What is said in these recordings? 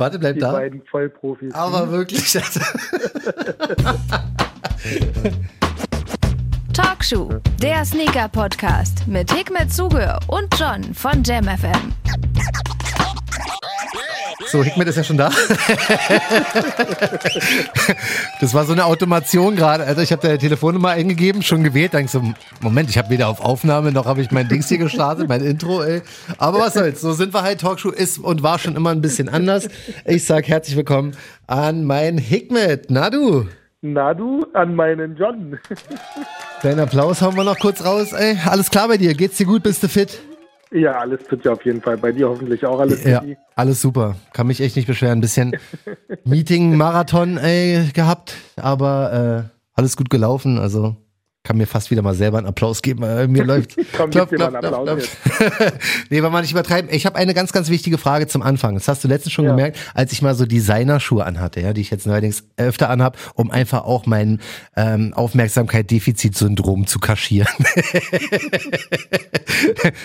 Warte, bleib Die da. beiden Vollprofis. Aber wirklich. Talkshow, der Sneaker-Podcast mit Hikmet Zuge und John von JamFM. So, Hickmet ist ja schon da. das war so eine Automation gerade. Also ich habe da die Telefonnummer eingegeben, schon gewählt. Dann so, Moment, ich habe weder auf Aufnahme noch habe ich mein Dings hier gestartet, mein Intro. Ey. Aber was soll's, so sind wir halt. Talkshow ist und war schon immer ein bisschen anders. Ich sag herzlich willkommen an mein Hickmet. Na du? Na du, an meinen John. Deinen Applaus hauen wir noch kurz raus. Ey, alles klar bei dir? Geht's dir gut? Bist du fit? Ja, alles tut ja auf jeden Fall. Bei dir hoffentlich auch alles Ja, alles super. Kann mich echt nicht beschweren. Ein bisschen Meeting, Marathon ey, gehabt, aber äh, alles gut gelaufen. Also kann mir fast wieder mal selber einen Applaus geben. Mir läuft. Komm, dir mal einen Applaus nee, wollen wir nicht übertreiben. Ich habe eine ganz, ganz wichtige Frage zum Anfang. Das hast du letztens schon Ja. gemerkt, als ich mal so Designerschuhe anhatte, ja, die ich jetzt neuerdings öfter anhab, um einfach auch mein ähm, Aufmerksamkeit-Defizit-Syndrom zu kaschieren.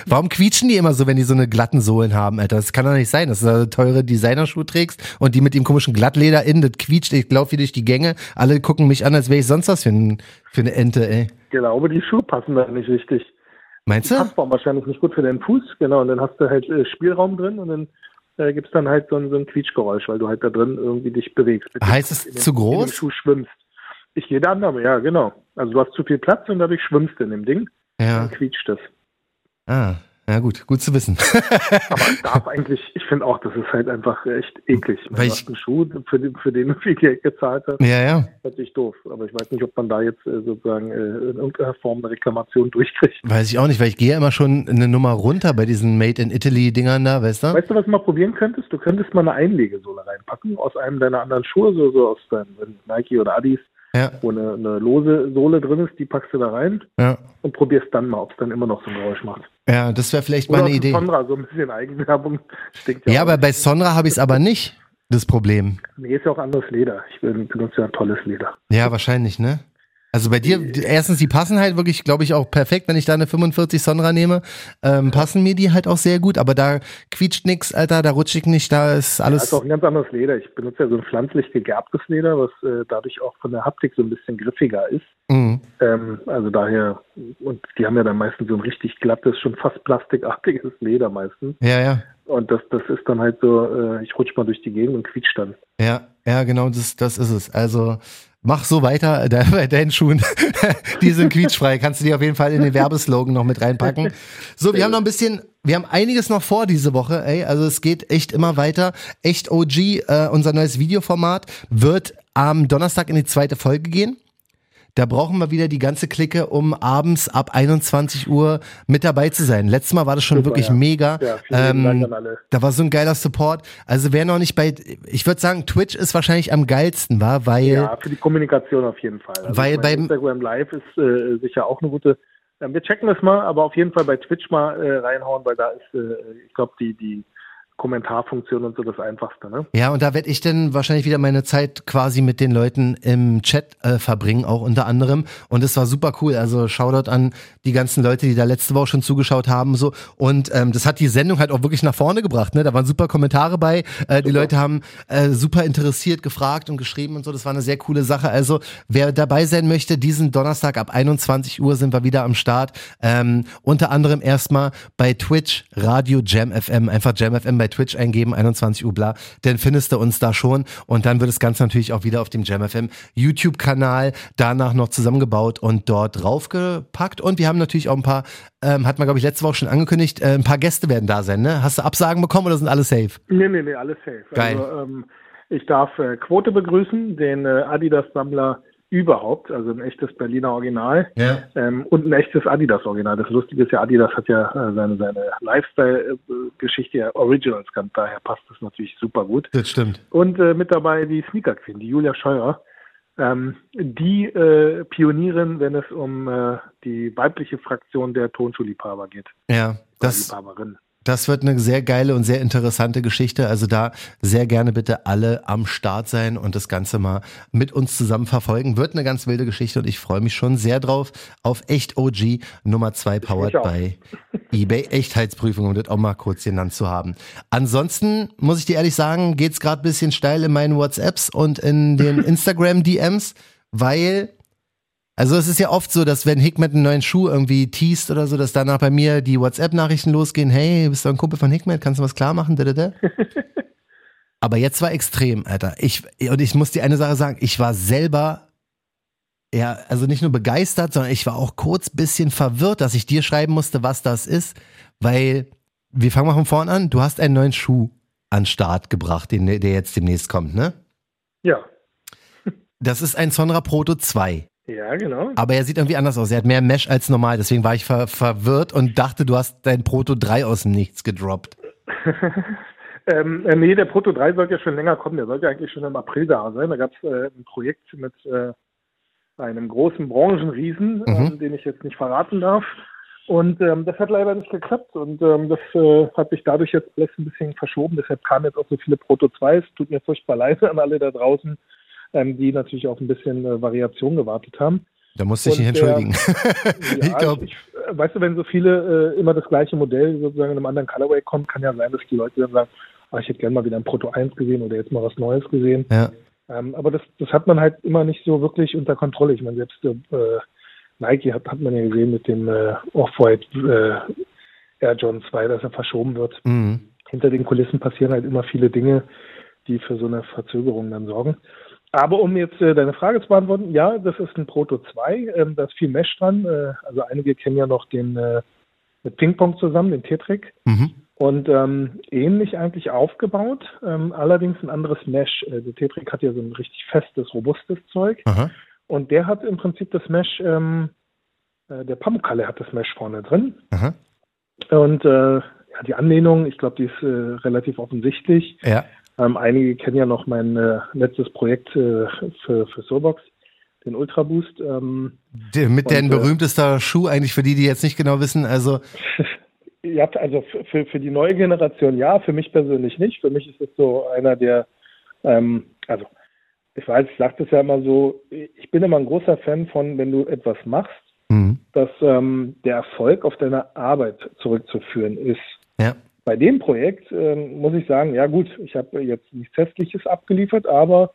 Warum quietschen die immer so, wenn die so eine glatten Sohlen haben, Alter? Das kann doch nicht sein, dass du da teure Designerschuhe trägst und die mit dem komischen Glattleder innen, das quietscht, ich laufe hier durch die Gänge. Alle gucken mich an, als wäre ich sonst was für, ein, für eine Ente, ey. Glaube, die Schuhe passen da nicht richtig. Meinst du? Passform wahrscheinlich nicht gut für den Fuß, genau. Und dann hast du halt äh, Spielraum drin und dann äh, gibt's dann halt so ein, so ein Quietschgeräusch, weil du halt da drin irgendwie dich bewegst. Heißt es zu dem groß? Schuh schwimmst. Ich gehe der Annahme, ja, genau. Also du hast zu viel Platz und dadurch schwimmst du in dem Ding. Ja. Dann quietscht es. Ah, ja gut, gut zu wissen. Aber darf eigentlich, ich finde auch, das ist halt einfach echt eklig. Wenn Weil ich- einen Schuh, für den, für den du viel Geld gezahlt hast, ja, ja. natürlich doof. Aber ich weiß nicht, ob man da jetzt äh, sozusagen äh, in irgendeiner Form eine Reklamation durchkriegt. Weiß ich auch nicht, weil ich gehe ja immer schon eine Nummer runter bei diesen Made in Italy Dingern da, weißt du? Weißt du, was du mal probieren könntest? Du könntest mal eine Einlegesohle reinpacken aus einem deiner anderen Schuhe, so, so aus deinem Nike oder Adis, Ja, wo eine, eine lose Sohle drin ist, die packst du da rein ja. und probierst dann mal, ob es dann immer noch so ein Geräusch macht. Ja, das wäre vielleicht mal Oder eine aus dem Idee. Sonra, so ein bisschen Eigenwerbung. Ja, auch. aber bei Sonra habe ich es aber nicht, das Problem. Nee, ist ja auch anderes Leder. Ich benutze ja ein tolles Leder. Ja, wahrscheinlich, ne? Also bei dir, die- erstens, die passen halt wirklich, glaube ich, auch perfekt, wenn ich da eine 45 Sonra nehme, ähm, passen mir die halt auch sehr gut, aber da quietscht nix, Alter, da rutscht ich nicht, da ist Das alles. ist auch ein ganz anderes Leder. Ich benutze ja so ein pflanzlich gegerbtes Leder, was äh, dadurch auch von der Haptik so ein bisschen griffiger ist. Mhm. Ähm, also daher, und die haben ja dann meistens so ein richtig glattes, schon fast plastikartiges Leder meistens. Ja, ja. Und das, das ist dann halt so, äh, ich rutsch mal durch die Gegend und quietsch dann. Ja, ja, genau, das, das ist es. Also mach so weiter äh, de- bei deinen Schuhen. die sind quietschfrei. Kannst du die auf jeden Fall in den Werbeslogan noch mit reinpacken. So, wir haben noch ein bisschen, wir haben einiges noch vor diese Woche, ey. Also es geht echt immer weiter. Echt OG, äh, unser neues Videoformat, wird am Donnerstag in die zweite Folge gehen. Da brauchen wir wieder die ganze Clique, um abends ab 21 Uhr mit dabei zu sein. Letztes Mal war das schon Super, wirklich ja. mega. Ja, Ähm, da war so ein geiler Support. Also wer noch nicht bei, ich würde sagen, Twitch ist wahrscheinlich am geilsten, war, weil Ja, für die Kommunikation auf jeden Fall. Also Weil beim- Instagram Live ist äh, sicher auch eine gute. Ähm, wir checken das mal, aber auf jeden Fall bei Twitch mal äh, reinhauen, weil da ist, äh, ich glaube, die, die Kommentarfunktion und so das Einfachste. Ne? ja, und da werde ich dann wahrscheinlich wieder meine Zeit quasi mit den Leuten im Chat äh, verbringen, auch unter anderem. Und es war super cool. Also Shoutout an die ganzen Leute, die da letzte Woche schon zugeschaut haben, so. Und ähm, das hat die Sendung halt auch wirklich nach vorne gebracht. Ne, da waren super Kommentare bei. Äh, die Leute haben äh, super interessiert gefragt und geschrieben und so. Das war eine sehr coole Sache. Also wer dabei sein möchte, diesen Donnerstag ab 21 Uhr sind wir wieder am Start. Ähm, unter anderem erstmal bei Twitch Radio Jam FM. Einfach Jam FM bei Twitch eingeben, 21 Uhr bla. Dann findest du uns da schon. Und dann wird das Ganze natürlich auch wieder auf dem Jam FM YouTube-Kanal danach noch zusammengebaut und dort draufgepackt. Und wir haben natürlich auch ein paar, ähm, hat man glaube ich letzte Woche schon angekündigt, äh, ein paar Gäste werden da sein. Ne? Hast du Absagen bekommen oder sind alle safe? Nee, nee, nee, alles safe. Geil. Also, ähm, ich darf äh, Quote begrüßen, den äh, Adidas-Sammler überhaupt, also ein echtes Berliner Original Ja. ähm, und ein echtes Adidas-Original. Das Lustige ist ja, Adidas hat ja äh, seine, seine Lifestyle-Geschichte ja Originals gehabt, daher passt das natürlich super gut. Das stimmt. Und äh, mit dabei die Sneaker Queen, die Julia Scheuer, ähm, die äh, Pionierin, wenn es um äh, die weibliche Fraktion der Tonschuhliebhaber geht. Ja, das, Liebhaberin. Das wird eine sehr geile und sehr interessante Geschichte. Also da sehr gerne bitte alle am Start sein und das Ganze mal mit uns zusammen verfolgen. Wird eine ganz wilde Geschichte und ich freue mich schon sehr drauf auf Echt OG Nummer zwei powered by eBay Echtheitsprüfung, um das auch mal kurz genannt zu haben. Ansonsten muss ich dir ehrlich sagen, geht's gerade bisschen steil in meinen WhatsApps und in den Instagram DMs, weil also es ist ja oft so, dass wenn Hickman einen neuen Schuh irgendwie teast oder so, dass danach bei mir die WhatsApp-Nachrichten losgehen, hey, bist du ein Kumpel von Hickman, kannst du was klar machen? Aber jetzt war extrem, Alter. Ich, und ich muss dir eine Sache sagen, ich war selber, ja, also nicht nur begeistert, sondern ich war auch kurz bisschen verwirrt, dass ich dir schreiben musste, was das ist, weil, wir fangen mal von vorn an, du hast einen neuen Schuh an Start gebracht, den, der jetzt demnächst kommt, ne? Ja. Das ist ein Sonra Proto 2. Ja, genau. Aber er sieht irgendwie anders aus. Er hat mehr Mesh als normal. Deswegen war ich ver verwirrt und dachte, du hast dein Proto 3 aus dem Nichts gedroppt. ähm, äh, nee, der Proto 3 sollte ja schon länger kommen. Der sollte eigentlich schon im April da sein. Da gab es äh, ein Projekt mit äh, einem großen Branchenriesen, mhm. ähm, den ich jetzt nicht verraten darf. Und ähm, das hat leider nicht geklappt und ähm, das äh, hat sich dadurch jetzt alles ein bisschen verschoben. Deshalb kamen jetzt auch so viele Proto 2s. Tut mir furchtbar leid an alle da draußen ähm, die natürlich auf ein bisschen äh, Variation gewartet haben. Da musste ich mich entschuldigen. ja, ich glaub, ich, äh, weißt du, wenn so viele äh, immer das gleiche Modell sozusagen in einem anderen Colorway kommt, kann ja sein, dass die Leute dann sagen, ah, ich hätte gerne mal wieder ein Proto 1 gesehen oder jetzt mal was Neues gesehen. Ja. Ähm, aber das, das hat man halt immer nicht so wirklich unter Kontrolle. Ich meine, selbst äh, Nike hat, hat man ja gesehen mit dem äh, Off-White äh, Air John 2, dass er verschoben wird. Mhm. Hinter den Kulissen passieren halt immer viele Dinge, die für so eine Verzögerung dann sorgen. Aber um jetzt äh, deine Frage zu beantworten, ja, das ist ein Proto 2, ähm, da ist viel Mesh dran. Äh, also einige kennen ja noch den äh, mit Ping-Pong zusammen, den Tetrik. Mhm. Und ähm, ähnlich eigentlich aufgebaut, ähm, allerdings ein anderes Mesh. Äh, der Tetrik hat ja so ein richtig festes, robustes Zeug. Aha. Und der hat im Prinzip das Mesh, ähm, äh, der Pamukkale hat das Mesh vorne drin. Aha. Und äh, ja, die Anlehnung, ich glaube, die ist relativ offensichtlich. Ja. Ähm, einige kennen ja noch mein äh, letztes Projekt äh, für, für Soulbox, den Ultra Boost. Ähm, De, mit dein äh, berühmtester Schuh eigentlich für die, die jetzt nicht genau wissen. Also ja, also für, für die neue Generation ja, für mich persönlich nicht. Für mich ist es so einer der, ähm, also ich weiß, ich sage das ja immer so, ich bin immer ein großer Fan von, wenn du etwas machst, mhm. dass ähm, der Erfolg auf deine Arbeit zurückzuführen ist. Ja. Bei dem Projekt ähm, muss ich sagen, ja gut, ich habe jetzt nichts Hässliches abgeliefert, aber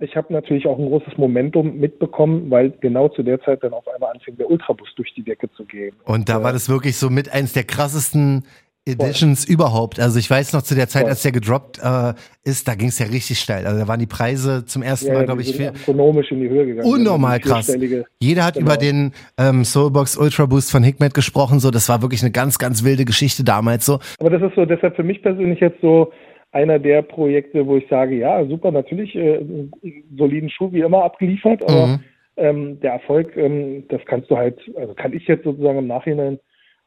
ich habe natürlich auch ein großes Momentum mitbekommen, weil genau zu der Zeit dann auf einmal anfing, der Ultrabus durch die Decke zu gehen. Und da war das wirklich so mit eins der krassesten Editions Voll. überhaupt. Also ich weiß noch zu der Zeit, Voll. als der gedroppt äh, ist, da ging es ja richtig steil. Also da waren die Preise zum ersten ja, Mal, glaube ich, viel astronomisch in die Höhe gegangen. Unnormal krass. Jeder hat genau. über den ähm, Soulbox Ultra Boost von Hikmet gesprochen. So, das war wirklich eine ganz, ganz wilde Geschichte damals. So. Aber das ist so, deshalb für mich persönlich jetzt so einer der Projekte, wo ich sage, ja, super, natürlich äh, soliden Schuh wie immer abgeliefert, aber mhm. ähm, der Erfolg, ähm, das kannst du halt, also kann ich jetzt sozusagen im Nachhinein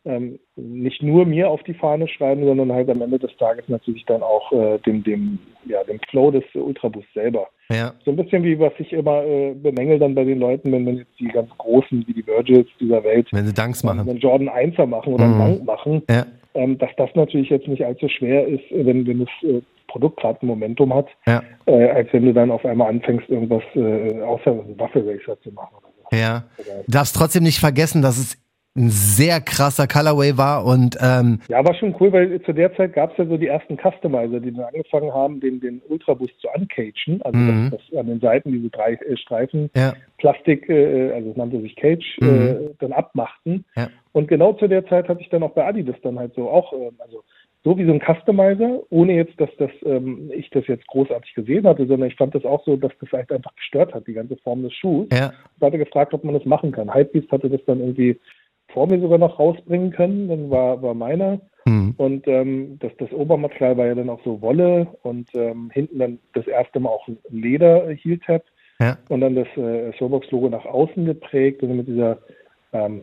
ähm, nicht nur mir auf die Fahne schreiben, sondern halt am Ende des Tages natürlich dann auch äh, dem, dem, ja, dem Flow des Ultrabus selber. Ja. So ein bisschen wie was ich immer äh, bemängel dann bei den Leuten, wenn, wenn jetzt die ganz Großen, wie die Virgils dieser Welt, wenn sie Danks machen, wenn Jordan 1er machen oder mhm. einen Dank machen, ja. ähm, dass das natürlich jetzt nicht allzu schwer ist, wenn, wenn das äh, Produkt gerade ein Momentum hat, ja. äh, als wenn du dann auf einmal anfängst, irgendwas äh, außer einen Waffle Racer zu machen. Ja. Du darfst trotzdem nicht vergessen, dass es ein sehr krasser Colorway war und ähm ja, war schon cool, weil zu der Zeit gab es ja so die ersten Customizer, die dann angefangen haben, den, den Ultraboost zu uncagen, also mhm. das, das an den Seiten diese drei äh, Streifen ja. Plastik, äh, also es nannte sich Cage, äh, mhm. äh, dann abmachten. Ja. Und genau zu der Zeit hatte ich dann auch bei Adidas dann halt so auch, äh, also so wie so ein Customizer, ohne jetzt, dass das ähm, ich das jetzt großartig gesehen hatte, sondern ich fand das auch so, dass das halt einfach gestört hat, die ganze Form des Schuhs. Ja. Ich hatte gefragt, ob man das machen kann. Hypebeast hatte das dann irgendwie vor mir sogar noch rausbringen können. Dann war, war meiner. Mhm. Und ähm, das, das Obermaterial war ja dann auch so Wolle und ähm, hinten dann das erste Mal auch Leder Heel-Tab ja. und dann das äh, Soulbox-Logo nach außen geprägt und mit dieser ähm,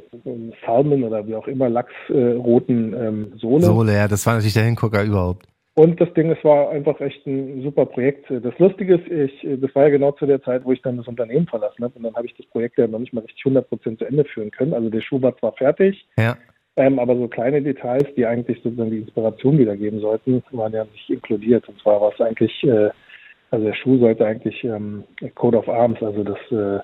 Salmen oder wie auch immer lachsroten äh, ähm, Sohle. Sohle, ja, das war natürlich der Hingucker überhaupt. Und das Ding, es war einfach echt ein super Projekt. Das Lustige ist, ich, das war ja genau zu der Zeit, wo ich dann das Unternehmen verlassen habe. Und dann habe ich das Projekt ja noch nicht mal richtig 100% zu Ende führen können. Also der Schuh war zwar fertig, ja. Ähm, aber so kleine Details, die eigentlich sozusagen die Inspiration wiedergeben sollten, waren ja nicht inkludiert. Und zwar war es eigentlich, äh, also der Schuh sollte eigentlich ähm, Code of Arms, also das äh,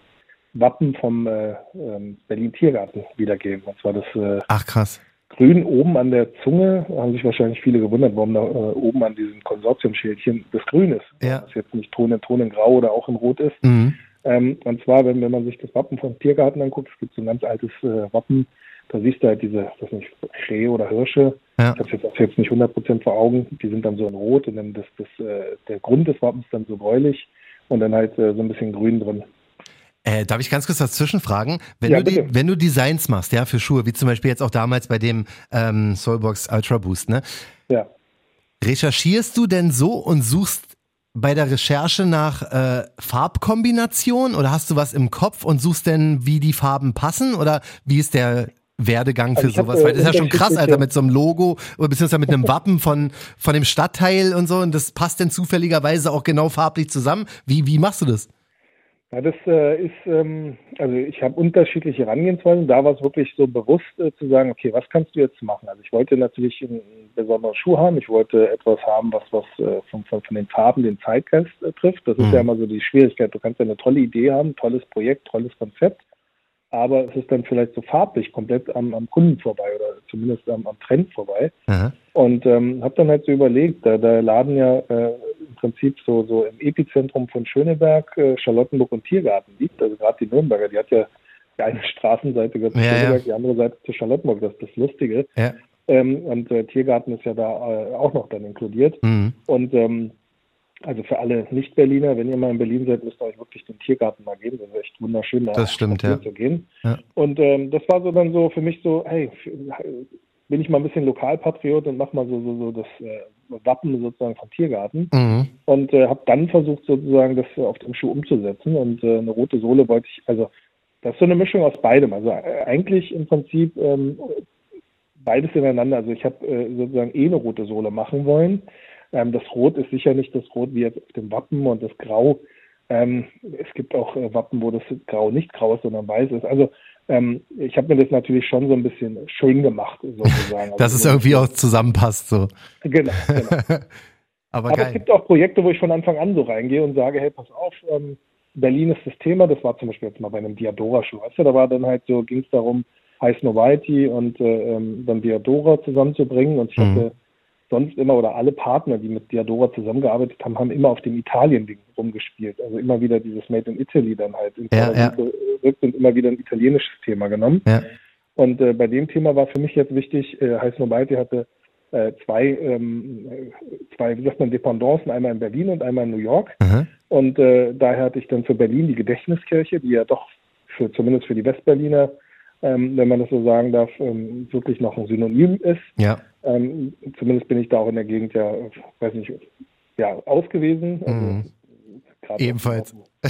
Wappen vom äh, ähm, Berlin Tiergarten wiedergeben. Und zwar das äh, Ach krass. Grün oben an der Zunge, haben sich wahrscheinlich viele gewundert, warum da äh, oben an diesem Konsortiumschildchen das Grün ist. Ja. Das jetzt nicht Ton in Ton in Grau oder auch in Rot ist. Mhm. Ähm, und zwar, wenn, wenn man sich das Wappen vom Tiergarten anguckt, es gibt so ein ganz altes äh, Wappen, da siehst du halt diese, das nicht, Rehe oder Hirsche. Ja. Ich habe jetzt auch jetzt nicht 100% vor Augen. Die sind dann so in Rot und dann das, das, äh, der Grund des Wappens dann so gräulich und dann halt äh, so ein bisschen Grün drin. Äh, darf ich ganz kurz dazwischen fragen? Wenn, Ja, du die, wenn du Designs machst, ja, für Schuhe, wie zum Beispiel jetzt auch damals bei dem ähm, Soulbox Ultra Boost, ne? Ja. Recherchierst du denn so und suchst bei der Recherche nach äh, Farbkombination oder hast du was im Kopf und suchst denn, wie die Farben passen oder wie ist der Werdegang für Also hab, sowas? äh, Weil das ist ja schon krass, Alter, mit so einem Logo oder beziehungsweise mit einem Wappen von, von dem Stadtteil und so und das passt denn zufälligerweise auch genau farblich zusammen. Wie, wie machst du das? Ja, das äh, ist, ähm, also ich habe unterschiedliche Herangehensweisen. Da war es wirklich so bewusst äh, zu sagen, okay, was kannst du jetzt machen? Also ich wollte natürlich einen besonderen Schuh haben. Ich wollte etwas haben, was was äh, von, von, von den Farben den Zeitgeist äh, trifft. Das ist Mhm. ja immer so die Schwierigkeit. Du kannst ja eine tolle Idee haben, tolles Projekt, tolles Konzept, aber es ist dann vielleicht so farblich komplett am, am Kunden vorbei oder zumindest am, am Trend vorbei. Aha. Und ähm, habe dann halt so überlegt, da, da laden ja äh, Prinzip so, so im Epizentrum von Schöneberg äh, Charlottenburg und Tiergarten liegt. Also gerade die Nürnberger, die hat ja die eine Straßenseite gehört zu Ja, ja. Schöneberg, die andere Seite zu Charlottenburg. Das ist das Lustige. Ja. Ähm, und äh, Tiergarten ist ja da äh, auch noch dann inkludiert. Mhm. Und ähm, also für alle Nicht-Berliner, wenn ihr mal in Berlin seid, müsst ihr euch wirklich den Tiergarten mal geben. Das ist echt wunderschön, da Das stimmt, ja. zu gehen. Ja. Und ähm, das war so dann so für mich so, hey, bin ich mal ein bisschen Lokalpatriot und mach mal so, so, so das äh, Wappen sozusagen vom Tiergarten. Mhm. Und äh, habe dann versucht sozusagen das äh, auf dem Schuh umzusetzen. Und äh, eine rote Sohle wollte ich, also das ist so eine Mischung aus beidem. Also äh, eigentlich im Prinzip ähm, beides ineinander. Also ich habe äh, sozusagen eh eine rote Sohle machen wollen. Ähm, das Rot ist sicher nicht das Rot wie jetzt auf dem Wappen und das Grau. Ähm, es gibt auch Wappen, wo das Grau nicht grau ist, sondern weiß ist. Also ähm, ich habe mir das natürlich schon so ein bisschen schön gemacht, sozusagen. Dass also es irgendwie auch zusammenpasst, so. Genau, genau. Aber, Aber es gibt auch Projekte, wo ich von Anfang an so reingehe und sage, hey, pass auf, ähm, Berlin ist das Thema. Das war zum Beispiel jetzt mal bei einem Diadora-Schuh. Weißt du, da war dann halt so, ging es darum, Snow Whitey und äh, ähm, dann Diadora zusammenzubringen. Und ich Mhm. hatte sonst immer oder alle Partner, die mit Diadora zusammengearbeitet haben, haben immer auf dem Italien-Ding rumgespielt. Also immer wieder dieses Made in Italy dann halt in Ja, ja. und immer wieder ein italienisches Thema genommen. Ja. Und äh, bei dem Thema war für mich jetzt wichtig, äh, Heiß Nobaiti hatte äh, zwei, ähm, äh, zwei, wie sagt man, Dependancen, einmal in Berlin und einmal in New York. Aha. Und äh, daher hatte ich dann für Berlin die Gedächtniskirche, die ja doch für zumindest für die Westberliner, ähm, wenn man das so sagen darf, ähm, wirklich noch ein Synonym ist. Ja. Ähm, zumindest bin ich da auch in der Gegend ja, weiß nicht, ja, ausgewiesen. Also, Mhm. Ebenfalls.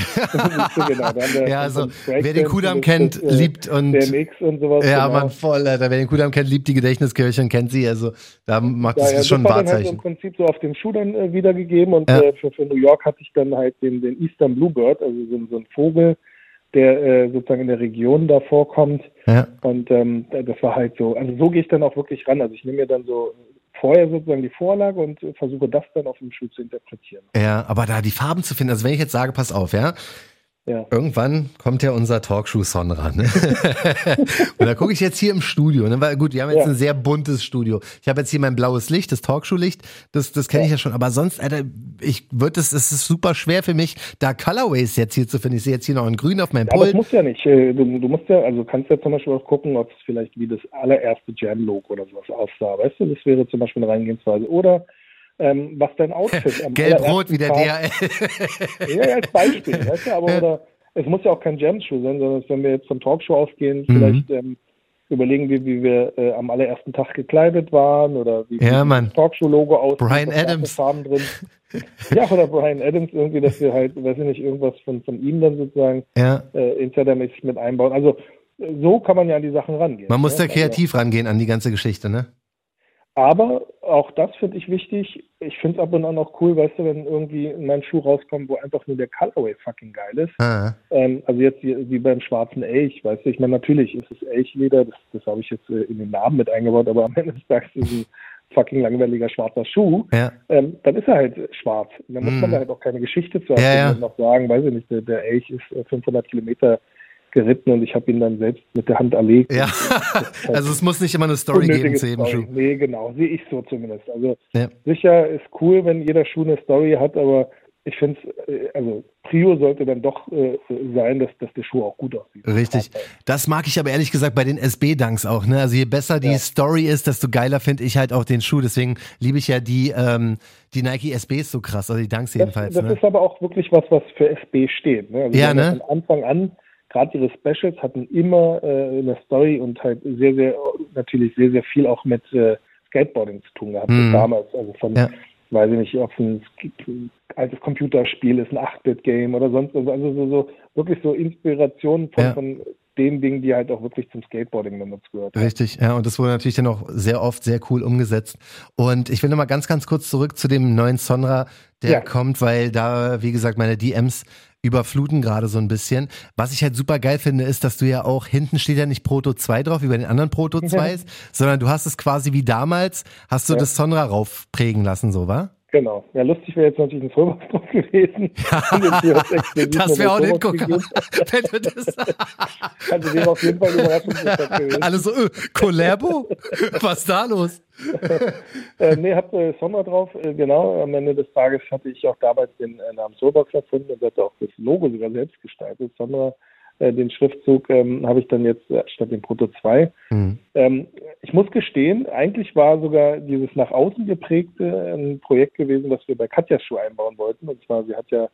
Genau, Ja, also, wer den Kudamm kennt, das, äh, liebt und. BMX und sowas. Ja, genau. man, voll, Alter. Wer den Kudamm kennt, liebt die Gedächtniskirche und kennt sie. Also, da macht Ja, das ja, ist schon ein dann halt so Wahrzeichen. im Prinzip so auf dem Schuh dann äh, wiedergegeben und Ja. äh, für, für New York hatte ich dann halt den, den Eastern Bluebird, also so, so ein Vogel, der äh, sozusagen in der Region da vorkommt Ja. und ähm, das war halt so, also so gehe ich dann auch wirklich ran, also ich nehme mir dann so vorher sozusagen die Vorlage und äh, versuche das dann auf dem Schuh zu interpretieren. Ja, aber da die Farben zu finden, also wenn ich jetzt sage, pass auf, ja, Ja. irgendwann kommt ja unser Talkshow-Son ran. Ne? und da gucke ich jetzt hier im Studio, ne? weil gut, wir haben jetzt Ja. ein sehr buntes Studio. Ich habe jetzt hier mein blaues Licht, das Talkshow-Licht, das, das kenne ich ja schon, aber sonst, Alter, ich würde es, es ist super schwer für mich, da Colorways jetzt hier zu finden. Ich sehe jetzt hier noch ein Grün auf meinem Ja, aber es Pult. muss ja nicht. äh, Du, du musst ja, also kannst ja zum Beispiel auch gucken, ob es vielleicht wie das allererste Jam-Logo oder sowas aussah. Weißt du, das wäre zum Beispiel eine Reingehensweise. Oder ähm, was dein Outfit am Gelb-Rot wie der DHL. Ja, ja, als Beispiel, weißt du, aber oder es muss ja auch kein Jam-Schuh sein, sondern wenn wir jetzt vom Talkshow ausgehen, Mhm. vielleicht ähm, überlegen wir, wie wir äh, am allerersten Tag gekleidet waren oder wie, Ja, das Talkshow-Logo aussieht. Brian Adams. Farben drin. ja, oder Brian Adams irgendwie, dass wir halt, weiß ich nicht, irgendwas von, von ihm dann sozusagen Ja. äh, insidermäßig mit einbauen. Also äh, so kann man ja an die Sachen rangehen. Man muss ne? da kreativ rangehen an die ganze Geschichte, ne? Aber auch das finde ich wichtig. ich finde es ab und an auch cool, weißt du, wenn irgendwie mein Schuh rauskommt, wo einfach nur der Colorway fucking geil ist. Ah. Ähm, also jetzt wie, wie, beim schwarzen Elch, weißt du, ich meine, natürlich ist es Elchleder, das, das habe ich jetzt äh, in den Namen mit eingebaut, aber am Ende des Tages ist es ein fucking langweiliger schwarzer Schuh, ja. ähm, dann ist er halt schwarz. Da muss mm. man da halt auch keine Geschichte zu erzählen ja, ja. noch sagen, weiß ich nicht, der, der Elch ist 500 äh, Kilometer geritten und ich habe ihn dann selbst mit der Hand erlegt. Ja, halt also es muss nicht immer eine Story geben zu jedem Schuh. Nee, genau, sehe ich so zumindest. Also ja. sicher ist cool, wenn jeder Schuh eine Story hat, aber ich finde es, äh, also Prio sollte dann doch äh, sein, dass, dass der Schuh auch gut aussieht. Richtig. Das mag ich aber ehrlich gesagt bei den SB-Dunks auch. Ne? Also je besser die ja. Story ist, desto geiler finde ich halt auch den Schuh. Deswegen liebe ich ja die, ähm, die Nike SBs so krass, also die Dunks jedenfalls. Das, das ne? ist aber auch wirklich was, was für SB steht. Ne? Also ja, ne? Von Anfang an gerade ihre Specials hatten immer äh, eine Story und halt sehr, sehr, natürlich sehr, sehr viel auch mit äh, Skateboarding zu tun gehabt. Mm. Damals, also von, ja. weiß ich nicht, ob es ein altes Computerspiel ist, ein 8-Bit-Game oder sonst was. Also so, so, wirklich so Inspirationen von, ja. von den Dingen, die halt auch wirklich zum Skateboarding benutzt gehört. Richtig, ja, und das wurde natürlich dann auch sehr oft sehr cool umgesetzt. Und ich will nochmal ganz, ganz kurz zurück zu dem neuen Sonra, der ja. kommt, weil da, wie gesagt, meine DMs überfluten gerade so ein bisschen. Was ich halt super geil finde, ist, dass du ja auch, hinten steht ja nicht Proto 2 drauf, wie bei den anderen Proto 2s, sondern du hast es quasi wie damals, hast du ja. das Sonra raufprägen lassen, so, wa? Genau. Ja, lustig wäre jetzt natürlich ein drauf gewesen. Ja, das wäre auch ein Hingucker. Wenn du das also dem auf jeden Fall Überraschungseffekt gewesen. Alle so, äh, Collabo? Was ist da los? äh, nee, hab äh, Sommer drauf, äh, genau. Am Ende des Tages hatte ich auch damals den äh, Namen Soulbox erfunden und hatte auch das Logo sogar selbst gestaltet. Sommer äh, den Schriftzug ähm, habe ich dann jetzt äh, statt dem Proto 2. Mhm. Ähm, ich muss gestehen, eigentlich war sogar dieses nach außen geprägte ein Projekt gewesen, was wir bei Katjas Schuh einbauen wollten. Und zwar, sie hat ja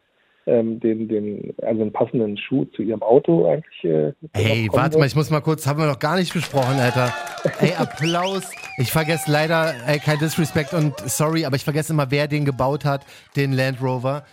ähm, den, den, also einen passenden Schuh zu ihrem Auto eigentlich. Äh, hey, warte mal, ich muss mal kurz, haben wir noch gar nicht besprochen, Alter. Ey, Applaus. Ich vergesse leider, ey, kein Disrespect und sorry, aber ich vergesse immer, wer den gebaut hat, den Land Rover.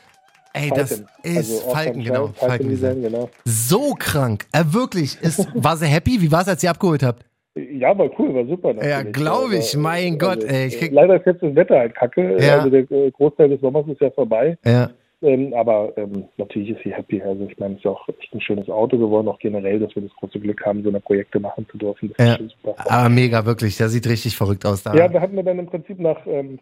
Ey, Falken. das ist also Falken, genau. Falken, Falken Design, genau. So krank. Er äh, wirklich. Ist, war sie happy? Wie war es, als ihr abgeholt habt? Ja, war cool, war super. Natürlich. Ja, glaube ich. Aber, mein also, Gott, ey. Krieg... Leider ist jetzt das Wetter halt kacke. Ja. Also der äh, Großteil des Sommers ist ja vorbei. Ja. Ähm, aber ähm, natürlich ist sie happy. Also ich meine, es ist auch echt ein schönes Auto geworden, auch generell, dass wir das große Glück haben, so eine Projekte machen zu dürfen. Das ja. Aber mega, wirklich. Der sieht richtig verrückt aus da. Ja, wir hatten dann im Prinzip nach ähm,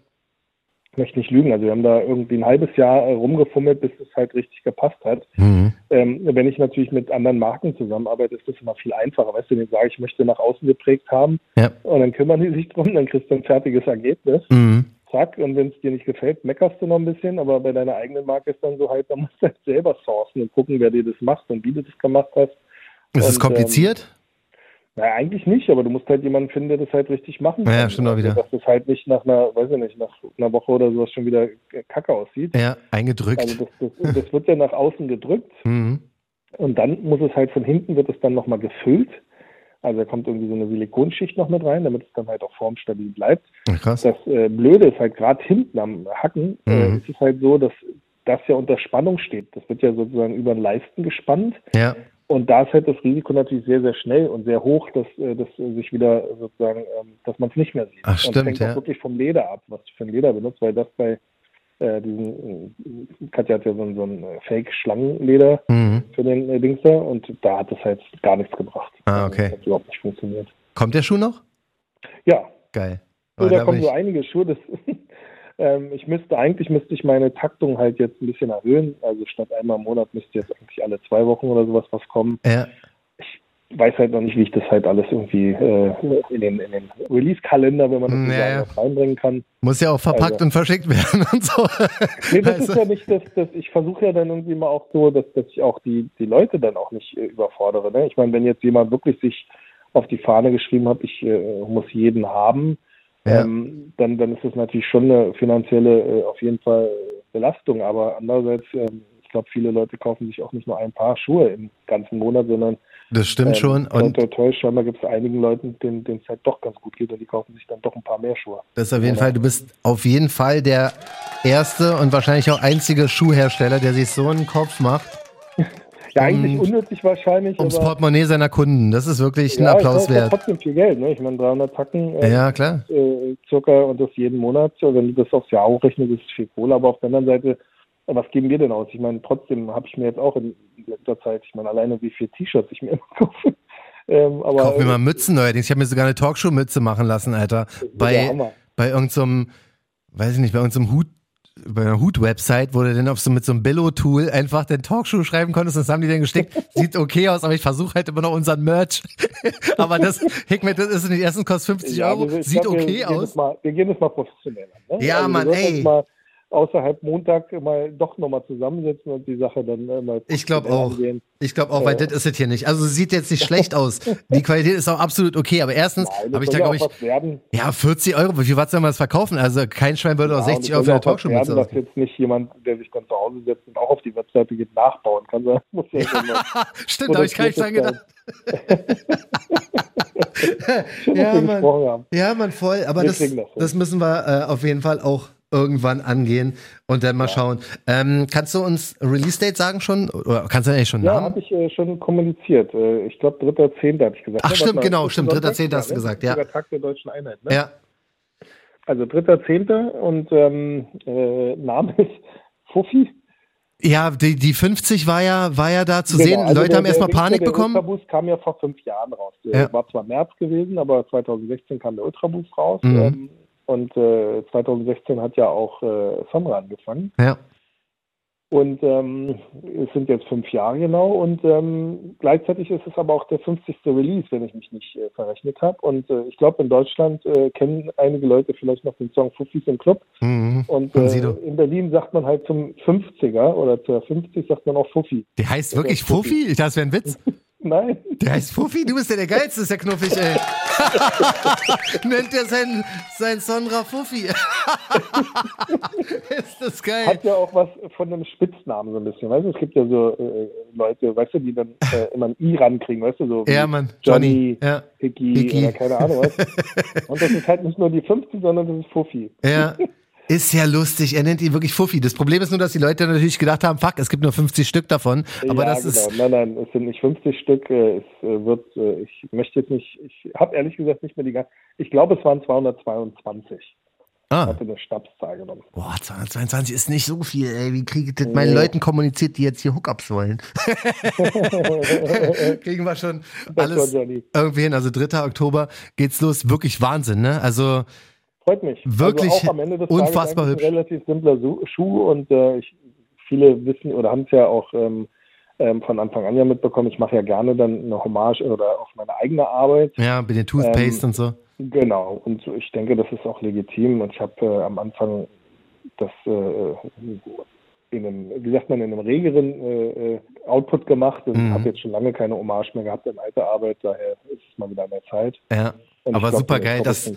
ich möchte nicht lügen, also wir haben da irgendwie ein halbes Jahr äh, rumgefummelt, bis es halt richtig gepasst hat. Mhm. Ähm, wenn ich natürlich mit anderen Marken zusammenarbeite, ist das immer viel einfacher. Weißt du, wenn ich sage, ich möchte nach außen geprägt haben ja. und dann kümmern die sich drum, dann kriegst du ein fertiges Ergebnis. Mhm. Zack, und wenn es dir nicht gefällt, meckerst du noch ein bisschen, aber bei deiner eigenen Marke ist dann so halt, da musst du halt selber sourcen und gucken, wer dir das macht und wie du das gemacht hast. Ist es kompliziert? Ähm, naja, eigentlich nicht, aber du musst halt jemanden finden, der das halt richtig machen kann. Ja, stimmt auch wieder. Also, dass das halt nicht nach einer, weiß ich nicht, nach einer Woche oder sowas schon wieder kacke aussieht. Ja, eingedrückt. Also das, das, das wird ja nach außen gedrückt mhm. und dann muss es halt von hinten, wird es dann nochmal gefüllt. Also da kommt irgendwie so eine Silikonschicht noch mit rein, damit es dann halt auch formstabil bleibt. Krass. Das äh, Blöde ist halt gerade hinten am Hacken, äh, mhm. äh, ist es halt so, dass das ja unter Spannung steht. Das wird ja sozusagen über den Leisten gespannt. Ja. Und da ist halt das Risiko natürlich sehr, sehr schnell und sehr hoch, dass, äh, dass sich wieder sozusagen, ähm, dass man es nicht mehr sieht. Ach, stimmt, und hängt ja. auch wirklich vom Leder ab, was du für ein Leder benutzt, weil das bei äh, diesen, äh, Katja hat ja so ein, so ein äh, Fake-Schlangenleder mhm. für den äh, Dings da und da hat das halt gar nichts gebracht. Ah, okay. Das hat überhaupt nicht funktioniert. Kommt der Schuh noch? Ja. Geil. Oh, da kommen so einige Schuhe, das Ähm, ich müsste eigentlich müsste ich meine Taktung halt jetzt ein bisschen erhöhen. Also statt einmal im Monat müsste jetzt eigentlich alle zwei Wochen oder sowas was kommen. Ja. Ich weiß halt noch nicht, wie ich das halt alles irgendwie äh, in den, in den Release-Kalender, wenn man das naja. so reinbringen kann. Muss ja auch verpackt also, und verschickt werden und so. Nee, das also. ist ja nicht, dass, dass ich versuche ja dann irgendwie mal auch so, dass, dass ich auch die, die Leute dann auch nicht äh, überfordere. Ne? Ich meine, wenn jetzt jemand wirklich sich auf die Fahne geschrieben hat, ich äh, muss jeden haben, ja. ähm, dann, dann ist das natürlich schon eine finanzielle äh, auf jeden Fall Belastung. Aber andererseits, ähm, ich glaube, viele Leute kaufen sich auch nicht nur ein Paar Schuhe im ganzen Monat, sondern das stimmt ähm, schon. Und toi, toi, scheinbar gibt es einigen Leuten, denen es halt doch ganz gut geht und die kaufen sich dann doch ein paar mehr Schuhe. Das ist auf jeden ja. Fall, du bist auf jeden Fall der erste und wahrscheinlich auch einzige Schuhhersteller, der sich so einen Kopf macht. Ja, eigentlich unnötig wahrscheinlich. Ums Portemonnaie seiner Kunden. Das ist wirklich ein ja, Applaus das wert. trotzdem viel Geld, ne? Ich meine, 300 Tacken. Äh, ja, klar. Äh, circa und das jeden Monat. Wenn du das aufs Jahr hochrechnest, ist es viel Kohle. Aber auf der anderen Seite, was geben wir denn aus? Ich meine, trotzdem habe ich mir jetzt auch in letzter Zeit, ich meine, alleine wie viele T-Shirts ich mir immer kaufe. Ähm, aber, Kauf mir mal Mützen neuerdings. Ich habe mir sogar eine Talkshow-Mütze machen lassen, Alter. Bei, bei irgendeinem, so weiß ich nicht, bei irgendeinem so Hut, bei einer Hut-Website, wo du dann auf so mit so einem Billo-Tool einfach den Talkshow schreiben konntest, das haben die dann gestickt. Sieht okay aus, aber ich versuche halt immer noch unseren Merch. aber das, Hickmet, das ist nicht, erstens kostet 50 ja, Euro, sieht glaub, okay wir, aus. Mal, wir gehen das mal professionell an. Ne? Ja, also, Mann, ey außerhalb Montag mal doch nochmal zusammensetzen und die Sache dann äh, mal. Ich glaube auch. Angehen. Ich glaube auch, weil äh, das ist es hier nicht. Also sieht jetzt nicht schlecht aus. Die Qualität ist auch absolut okay, aber erstens habe ich da glaube ich ja 40 Euro. Wie viel was soll man das verkaufen? Also kein Schwein würde ja, auch 60 Euro für eine Talkshow werden, dass jetzt nicht jemand, der sich dann zu Hause setzt und auch auf die Webseite geht, nachbauen kann. Ja, stimmt, da habe ich gar nicht dran gedacht. ja, man, ja, man, voll. Aber das, das, das, müssen wir äh, auf jeden Fall auch irgendwann angehen und dann mal ja. schauen. Ähm, kannst du uns Release-Date sagen schon? Oder kannst du eigentlich schon Ja, habe ich äh, schon kommuniziert. Äh, ich glaube, 3.10. habe ich gesagt. Ach, ne? stimmt, genau, stimmt. 3.10. hast du ne? gesagt, ja. Der Tag der deutschen Einheit, ne? Ja. Also 3.10. und ähm, äh, Name ist Fuffi. Ja, die, die 50 war ja, war ja da zu genau, sehen. Also Leute der, haben erstmal Panik der bekommen. Der Ultraboost kam ja vor fünf Jahren raus. Der ja. war zwar März gewesen, aber 2016 kam der Ultraboost raus. Mhm. Ähm, und äh, 2016 hat ja auch äh, Sonra angefangen. Ja. Und ähm, es sind jetzt fünf Jahre genau und ähm, gleichzeitig ist es aber auch der 50. Release, wenn ich mich nicht äh, verrechnet habe. Und äh, ich glaube, in Deutschland äh, kennen einige Leute vielleicht noch den Song Fuffis im Club. Mhm. Und äh, in Berlin sagt man halt zum 50er oder zur 50 sagt man auch Fuffi. Der heißt wirklich Fuffi? Dachte, das wäre ein Witz. Nein. Der heißt Fuffi? Du bist ja der Geilste, ist der knuffig, ey. Nennt er sein, sein Sonra Fuffi. ist das geil. Hat ja auch was von einem Spitznamen so ein bisschen. Weißt du, es gibt ja so äh, Leute, weißt du, die dann äh, immer ein I rankriegen, weißt du, so ja, Mann. Johnny, Johnny ja. Hickey, Hickey, oder keine Ahnung was. Und das ist halt nicht nur die 50, sondern das ist Fuffi. Ja. Ist ja lustig. Er nennt ihn wirklich Fuffi. Das Problem ist nur, dass die Leute natürlich gedacht haben, fuck, es gibt nur 50 Stück davon. Aber ja, das genau. ist. Nein, nein, es sind nicht 50 Stück. Äh, es äh, wird, äh, ich möchte jetzt nicht, ich habe ehrlich gesagt nicht mehr die ganze. Ich glaube, es waren 222. Ah. Ich hatte eine Stabszahl genommen. Boah, 222 ist nicht so viel, ey. Wie kriege ich das meinen nee. Leuten kommuniziert, die jetzt hier Hookups wollen? Kriegen wir schon alles irgendwie hin. Also 3. Oktober geht's los. Wirklich Wahnsinn, ne? Also Freut mich. Wirklich also auch am Ende des unfassbar Tages hübsch. Ein relativ simpler Schuh und äh, ich, viele wissen oder haben es ja auch ähm, ähm, von Anfang an ja mitbekommen. Ich mache ja gerne dann eine Hommage oder auf meine eigene Arbeit. Ja, mit den Toothpaste ähm, und so. Genau. Und ich denke, das ist auch legitim. Und ich habe äh, am Anfang das äh, in einem, wie sagt man, in einem regeren äh, äh Output gemacht und mhm. habe jetzt schon lange keine Hommage mehr gehabt in alter Arbeit. Daher ist mal wieder an der Zeit. Ja. Aber glaub, super geil, dass,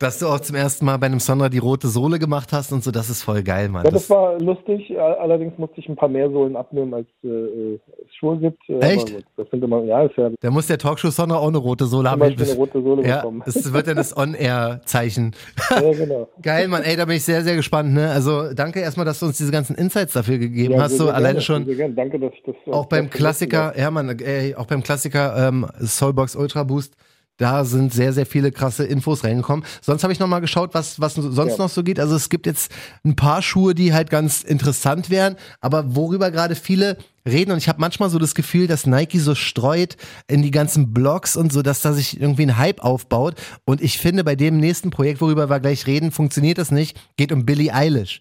dass du auch zum ersten Mal bei einem Sondra die rote Sohle gemacht hast und so, das ist voll geil, Mann. Ja, das, das war lustig, allerdings musste ich ein paar mehr Sohlen abnehmen, als äh, Schuhe gibt. Äh, Echt? das sind immer, ja, ist ja. Da muss der Talkshow Sondra auch eine rote Sohle haben. Ich eine rote Sohle ja, bekommen. Das wird dann das On-Air-Zeichen. ja, genau. Geil, Mann, ey, da bin ich sehr, sehr gespannt, ne? Also danke erstmal, dass du uns diese ganzen Insights dafür gegeben ja, hast. So alleine schon. Danke, dass ich das. Auch beim Klassiker, ja, Mann, ey, auch beim Klassiker ähm, Soulbox Ultra Boost da sind sehr, sehr viele krasse Infos reingekommen. Sonst habe ich noch mal geschaut, was, was sonst ja. noch so geht. Also es gibt jetzt ein paar Schuhe, die halt ganz interessant wären, aber worüber gerade viele reden und ich habe manchmal so das Gefühl, dass Nike so streut in die ganzen Blogs und so, dass da sich irgendwie ein Hype aufbaut und ich finde, bei dem nächsten Projekt, worüber wir gleich reden, funktioniert das nicht. Geht um Billie Eilish.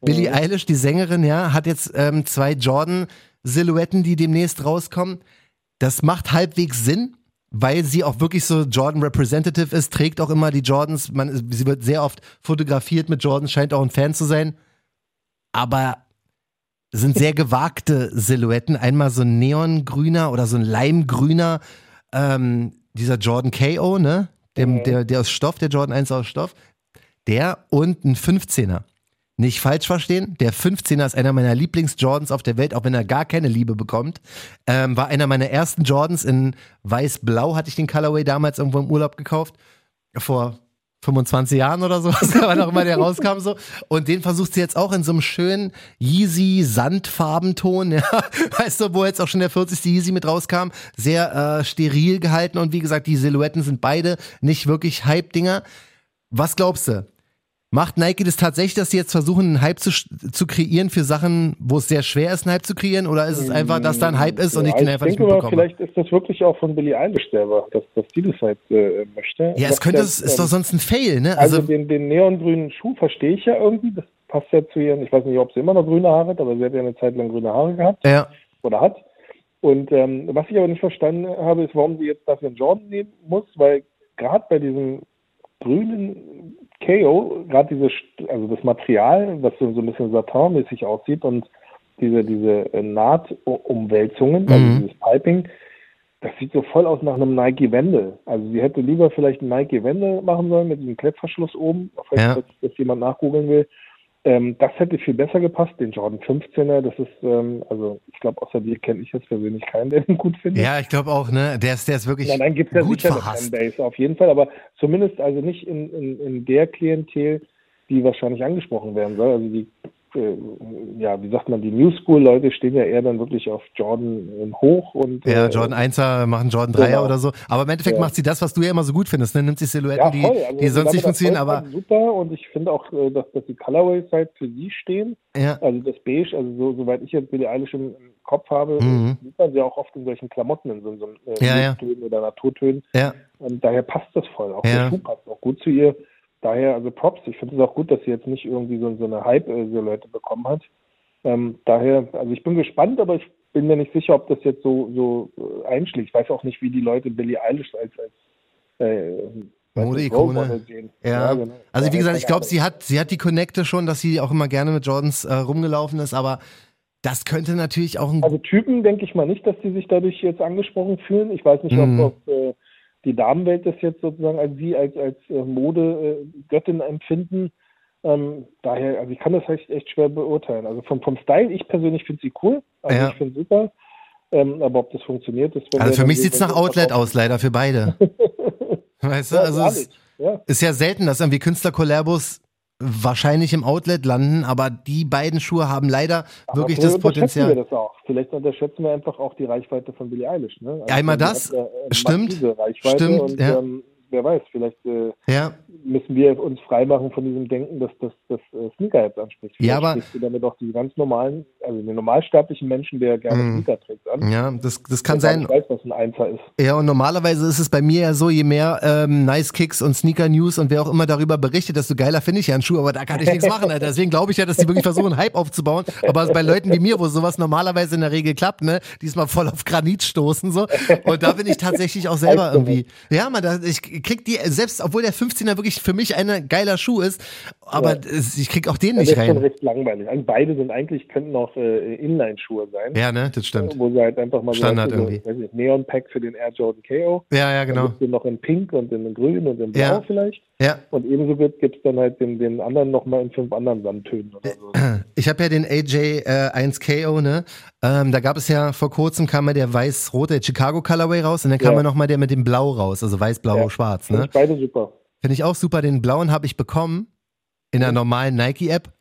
Mhm. Billie Eilish, die Sängerin, ja, hat jetzt ähm, zwei Jordan Silhouetten, die demnächst rauskommen. Das macht halbwegs Sinn, weil sie auch wirklich so Jordan Representative ist, trägt auch immer die Jordans. Man, sie wird sehr oft fotografiert mit Jordans, scheint auch ein Fan zu sein. Aber sind sehr gewagte Silhouetten. Einmal so ein neongrüner oder so ein leimgrüner, ähm, dieser Jordan KO, ne? Der, mhm. der, der aus Stoff, der Jordan 1 aus Stoff. Der und ein 15er. Nicht falsch verstehen, der 15er ist einer meiner Lieblings-Jordans auf der Welt, auch wenn er gar keine Liebe bekommt. Ähm, war einer meiner ersten Jordans in weiß-blau, hatte ich den Colorway damals irgendwo im Urlaub gekauft. Vor 25 Jahren oder so, wann auch immer der rauskam so. Und den versucht sie jetzt auch in so einem schönen Yeezy Sandfarbenton, ja. Weißt du, wo jetzt auch schon der 40. Yeezy mit rauskam, sehr äh, steril gehalten und wie gesagt, die Silhouetten sind beide nicht wirklich Hype-Dinger. Was glaubst du? Macht Nike das tatsächlich, dass sie jetzt versuchen, einen Hype zu, zu kreieren für Sachen, wo es sehr schwer ist, einen Hype zu kreieren? Oder ist es einfach, dass da ein Hype ist und ja, ich den einfach ich nicht mitbekomme? Vielleicht ist das wirklich auch von Billie Eilish selber, dass, dass die das halt äh, möchte. Ja, es könnte, es ist doch sonst ein Fail, ne? Also, also den, den neongrünen Schuh verstehe ich ja irgendwie. Das passt ja zu ihren, ich weiß nicht, ob sie immer noch grüne Haare hat, aber sie hat ja eine Zeit lang grüne Haare gehabt. Ja. Oder hat. Und ähm, was ich aber nicht verstanden habe, ist, warum sie jetzt dafür einen Jordan nehmen muss, weil gerade bei diesem grünen KO, gerade diese, also das Material, was so, so ein bisschen satinmäßig aussieht und diese, diese äh, Nahtumwälzungen, also mhm. dieses Piping, das sieht so voll aus nach einem Nike Wende. Also sie hätte lieber vielleicht ein Nike Wende machen sollen mit diesem Klettverschluss oben, falls ja. das jemand nachgoogeln will. Ähm, das hätte viel besser gepasst, den Jordan 15er. Das ist, ähm, also ich glaube, außer dir kenne ich jetzt persönlich keinen, der ihn gut findet. Ja, ich glaube auch, ne? Der ist, der ist wirklich. Nein, dann gibt es ja sicher verhasst. eine Fanbase, auf jeden Fall, aber zumindest also nicht in, in, in der Klientel, die wahrscheinlich angesprochen werden soll. Also die äh, ja, wie sagt man, die New School-Leute stehen ja eher dann wirklich auf Jordan hoch und. Ja, äh, Jordan 1er machen Jordan 3er genau. oder so. Aber im Endeffekt ja. macht sie das, was du ja immer so gut findest, ne? Nimmt sie Silhouetten, ja, die, also, die sonst nicht funktionieren, aber. Super und ich finde auch, äh, dass, dass die Colorways halt für sie stehen. Ja. Also das Beige, also so, soweit ich jetzt Billie Eilish im, im Kopf habe, mhm. sieht man sie auch oft in solchen Klamotten, in so, so äh, ja, ja. oder Naturtönen. Ja. Und daher passt das voll. Auch der Schuh passt auch gut zu ihr. Daher, also Props. Ich finde es auch gut, dass sie jetzt nicht irgendwie so, so eine Hype-Silhouette bekommen hat. Ähm, daher, also ich bin gespannt, aber ich bin mir nicht sicher, ob das jetzt so, so äh, einschlägt. Ich weiß auch nicht, wie die Leute Billie Eilish als, als äh, Modeikone. Ja. ja genau. Also wie gesagt, ich glaube, sie hat, sie hat die Connecte schon, dass sie auch immer gerne mit Jordans äh, rumgelaufen ist, aber das könnte natürlich auch ein. Also Typen denke ich mal nicht, dass die sich dadurch jetzt angesprochen fühlen. Ich weiß nicht, mm. ob, ob äh, die Damenwelt das jetzt sozusagen als sie als, als äh, Modegöttin empfinden. Ähm, daher, also ich kann das echt, echt schwer beurteilen. Also vom, vom Style, ich persönlich finde sie cool, also ja. ich finde super. Ähm, aber ob das funktioniert, das Also für mich sieht es nach Outlet aus, leider für beide. weißt du, ja, also es ja. ist ja selten, dass irgendwie Künstler-Kollabos wahrscheinlich im Outlet landen, aber die beiden Schuhe haben leider aber wirklich das Potenzial. Wir das auch. Vielleicht unterschätzen wir einfach auch die Reichweite von Billie Eilish. Ne? Also Einmal das, äh, stimmt, stimmt, und, ja. ähm, wer weiß, vielleicht äh, ja. Müssen wir uns freimachen von diesem Denken, dass das, das äh, Sneakerheads anspricht. Vielleicht ja, aber sprichst du damit auch die ganz normalen, also den normalsterblichen Menschen, der gerne mm, Sneaker trägt, an. Ja, das, das kann sein. Ich weiß, was ein Einser ist. Ja, und normalerweise ist es bei mir ja so, je mehr ähm, Nice Kicks und Sneaker News und wer auch immer darüber berichtet, desto geiler finde ich ja einen Schuh, aber da kann ich nichts machen. Alter. Deswegen glaube ich ja, dass die wirklich versuchen, Hype aufzubauen. Aber bei Leuten wie mir, wo sowas normalerweise in der Regel klappt, ne, diesmal voll auf Granit stoßen so. Und da bin ich tatsächlich auch selber irgendwie. Ja, man, da, ich krieg die, selbst obwohl der 15er wirklich für mich ein geiler Schuh ist, aber ja. ich krieg auch den nicht rein. Das ist schon recht langweilig. Also beide sind eigentlich, könnten auch äh, Inline-Schuhe sein. Ja, ne, das stimmt. Wo sie halt einfach mal Standard so, irgendwie. Nicht, Neon-Pack für den Air Jordan KO. Ja, ja, genau. Dann noch in Pink und in Grün und in Blau ja. vielleicht. Ja. Und ebenso gibt es dann halt den, den anderen nochmal in fünf anderen Sandtönen oder so. Ich habe ja den AJ äh, 1 KO, ne? Ähm, da gab es ja vor kurzem kam ja der weiß-rote Chicago Colorway raus und dann kam ja, ja nochmal der mit dem Blau raus, also weiß, blau, ja. schwarz, ne? Beide super. Finde ich auch super. Den blauen habe ich bekommen in der normalen Nike-App.